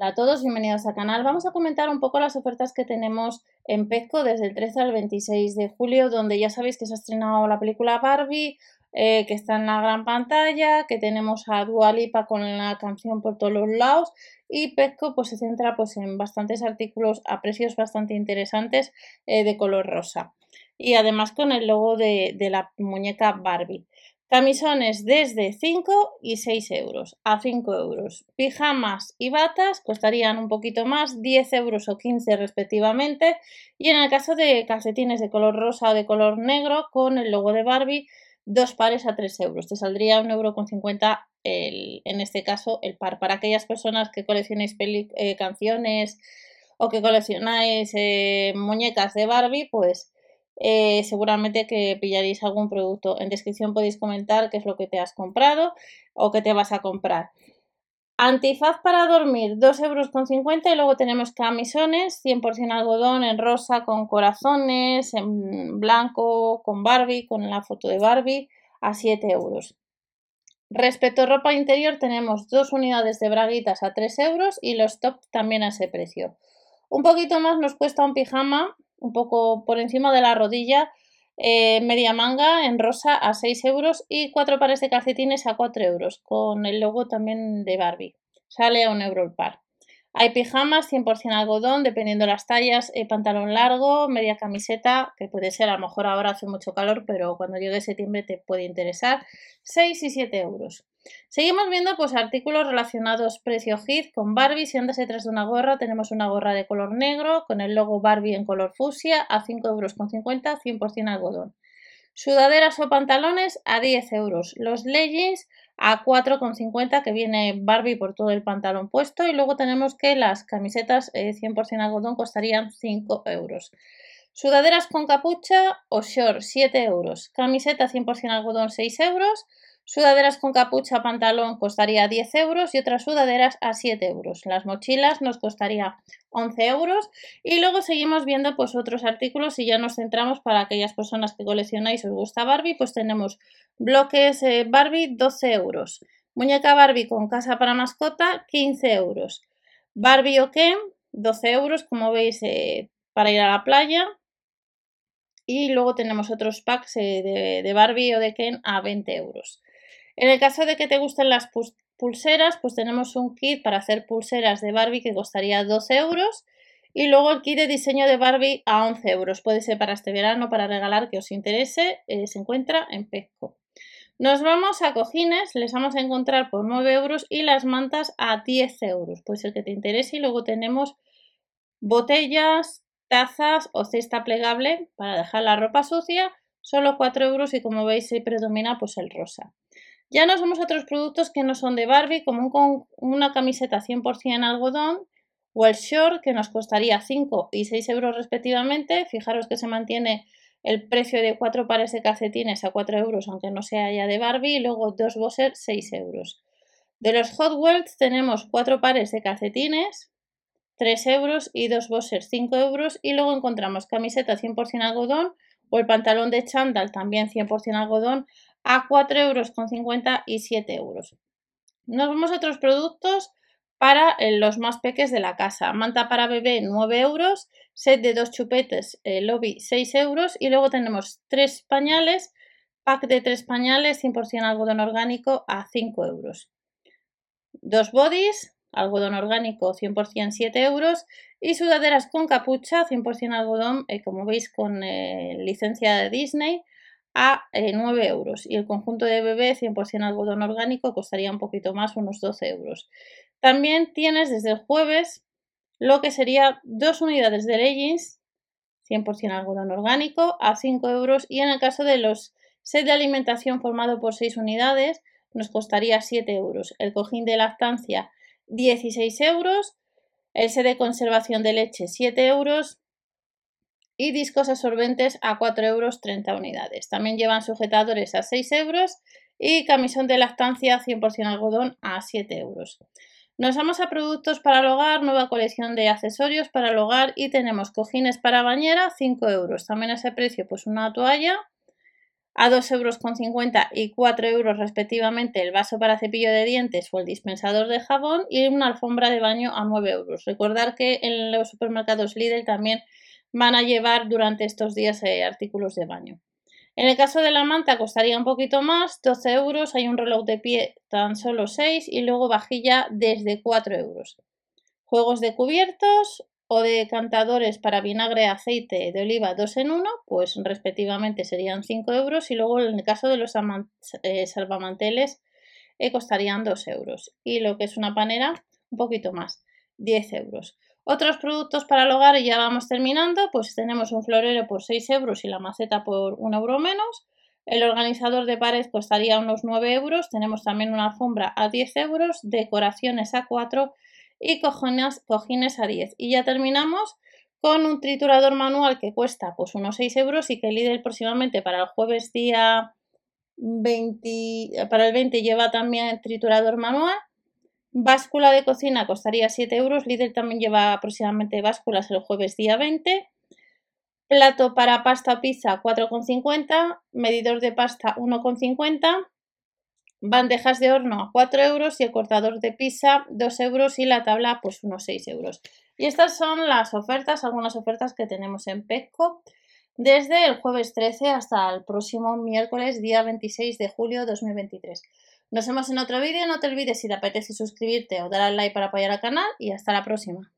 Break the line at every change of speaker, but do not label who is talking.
Hola a todos, bienvenidos al canal. Vamos a comentar un poco las ofertas que tenemos en Pezco desde el 13 al 26 de julio, donde ya sabéis que se ha estrenado la película Barbie, eh, que está en la gran pantalla, que tenemos a Dua Lipa con la canción por todos los lados y Pezco pues se centra pues en bastantes artículos a precios bastante interesantes eh, de color rosa y además con el logo de la muñeca Barbie. Camisones desde 5 y 6 euros a 5 euros. Pijamas y batas costarían un poquito más, 10 euros o 15 respectivamente. Y en el caso de calcetines de color rosa o de color negro con el logo de Barbie, dos pares a 3 euros. Te saldría 1,50 euro el, en este caso el par. Para aquellas personas que coleccionéis eh, canciones o que coleccionáis eh, muñecas de Barbie, pues eh, seguramente que pillaréis algún producto. En descripción podéis comentar qué es lo que te has comprado o qué te vas a comprar. Antifaz para dormir, 2,50 euros y luego tenemos camisones, 100% algodón en rosa con corazones, en blanco con Barbie, con la foto de Barbie, a 7 euros. Respecto a ropa interior tenemos dos unidades de braguitas a 3 euros y los top también a ese precio. Un poquito más nos cuesta un pijama un poco por encima de la rodilla, eh, media manga en rosa a 6 euros y cuatro pares de calcetines a 4 euros, con el logo también de Barbie. Sale a un euro el par. Hay pijamas 100% algodón, dependiendo las tallas, eh, pantalón largo, media camiseta, que puede ser, a lo mejor ahora hace mucho calor, pero cuando llegue septiembre te puede interesar, 6 y 7 euros. Seguimos viendo pues artículos relacionados precio hit con Barbie. Si andas detrás de una gorra, tenemos una gorra de color negro con el logo Barbie en color fusia a 5,50 euros, 100% algodón. Sudaderas o pantalones a 10 euros. Los leggings a 4,50 que viene Barbie por todo el pantalón puesto. Y luego tenemos que las camisetas 100% eh, algodón costarían 5 euros. Sudaderas con capucha o short 7 euros. Camiseta 100% algodón 6 euros. Sudaderas con capucha pantalón costaría 10 euros y otras sudaderas a 7 euros. Las mochilas nos costaría 11 euros y luego seguimos viendo pues otros artículos y ya nos centramos para aquellas personas que coleccionáis os gusta Barbie pues tenemos bloques eh, Barbie 12 euros. Muñeca Barbie con casa para mascota 15 euros. Barbie o Ken 12 euros como veis eh, para ir a la playa. Y luego tenemos otros packs eh, de, de Barbie o de Ken a 20 euros. En el caso de que te gusten las pulseras, pues tenemos un kit para hacer pulseras de Barbie que costaría 12 euros. Y luego el kit de diseño de Barbie a 11 euros. Puede ser para este verano, para regalar que os interese. Eh, se encuentra en Pezco. Nos vamos a cojines, les vamos a encontrar por 9 euros y las mantas a 10 euros. Puede ser que te interese. Y luego tenemos botellas, tazas o cesta plegable para dejar la ropa sucia. Solo 4 euros y como veis se predomina pues el rosa. Ya nos vamos a otros productos que no son de Barbie, como con una camiseta 100% algodón o el short que nos costaría 5 y 6 euros respectivamente. Fijaros que se mantiene el precio de 4 pares de calcetines a 4 euros, aunque no sea ya de Barbie, y luego dos boxers 6 euros. De los Hot Wheels tenemos 4 pares de calcetines, 3 euros y dos boxers 5 euros, y luego encontramos camiseta 100% algodón o el pantalón de chándal también 100% algodón a 4,50 euros y 7 euros. Nos vamos a otros productos para eh, los más peques de la casa. Manta para bebé 9 euros, set de dos chupetes eh, lobby 6 euros y luego tenemos tres pañales, pack de tres pañales 100% algodón orgánico a 5 euros. Dos bodies, algodón orgánico 100% 7 euros y sudaderas con capucha 100% algodón, eh, como veis con licencia de Disney a 9 eh, euros y el conjunto de bebé 100% algodón orgánico costaría un poquito más, unos 12 euros. También tienes desde el jueves lo que sería dos unidades de leggings 100% algodón orgánico a 5 euros y en el caso de los set de alimentación formado por 6 unidades nos costaría 7 euros. El cojín de lactancia 16 euros, el set de conservación de leche 7 euros, y discos absorbentes a 4 euros 30 unidades. También llevan sujetadores a 6 euros y camisón de lactancia 100% algodón a 7 euros. Nos vamos a productos para el hogar, nueva colección de accesorios para el hogar y tenemos cojines para bañera 5 euros. También a ese precio pues una toalla a 2,50 euros y 4 euros respectivamente el vaso para cepillo de dientes o el dispensador de jabón y una alfombra de baño a 9 euros. Recordar que en los supermercados Lidl también van a llevar durante estos días eh, artículos de baño. En el caso de la manta costaría un poquito más, 12 euros, hay un reloj de pie tan solo 6 y luego vajilla desde 4 euros. Juegos de cubiertos, o de cantadores para vinagre, aceite de oliva 2 en 1, pues respectivamente serían 5 euros y luego en el caso de los eh, salvamanteles eh, costarían 2 euros y lo que es una panera un poquito más, 10 euros. Otros productos para el hogar y ya vamos terminando, pues tenemos un florero por 6 euros y la maceta por 1 euro menos. El organizador de pared costaría unos 9 euros. Tenemos también una alfombra a 10 euros, decoraciones a 4 y cojines, cojines a 10. Y ya terminamos con un triturador manual que cuesta pues unos 6 euros y que Lidl próximamente para el jueves día 20, para el 20 lleva también triturador manual. Báscula de cocina costaría 7 euros. Lidl también lleva aproximadamente básculas el jueves día 20. Plato para pasta o pizza 4,50. Medidor de pasta 1,50 bandejas de horno a 4 euros y el cortador de pizza 2 euros y la tabla pues unos 6 euros. Y estas son las ofertas, algunas ofertas que tenemos en Pesco desde el jueves 13 hasta el próximo miércoles día 26 de julio 2023. Nos vemos en otro vídeo, no te olvides si te apetece suscribirte o dar al like para apoyar al canal y hasta la próxima.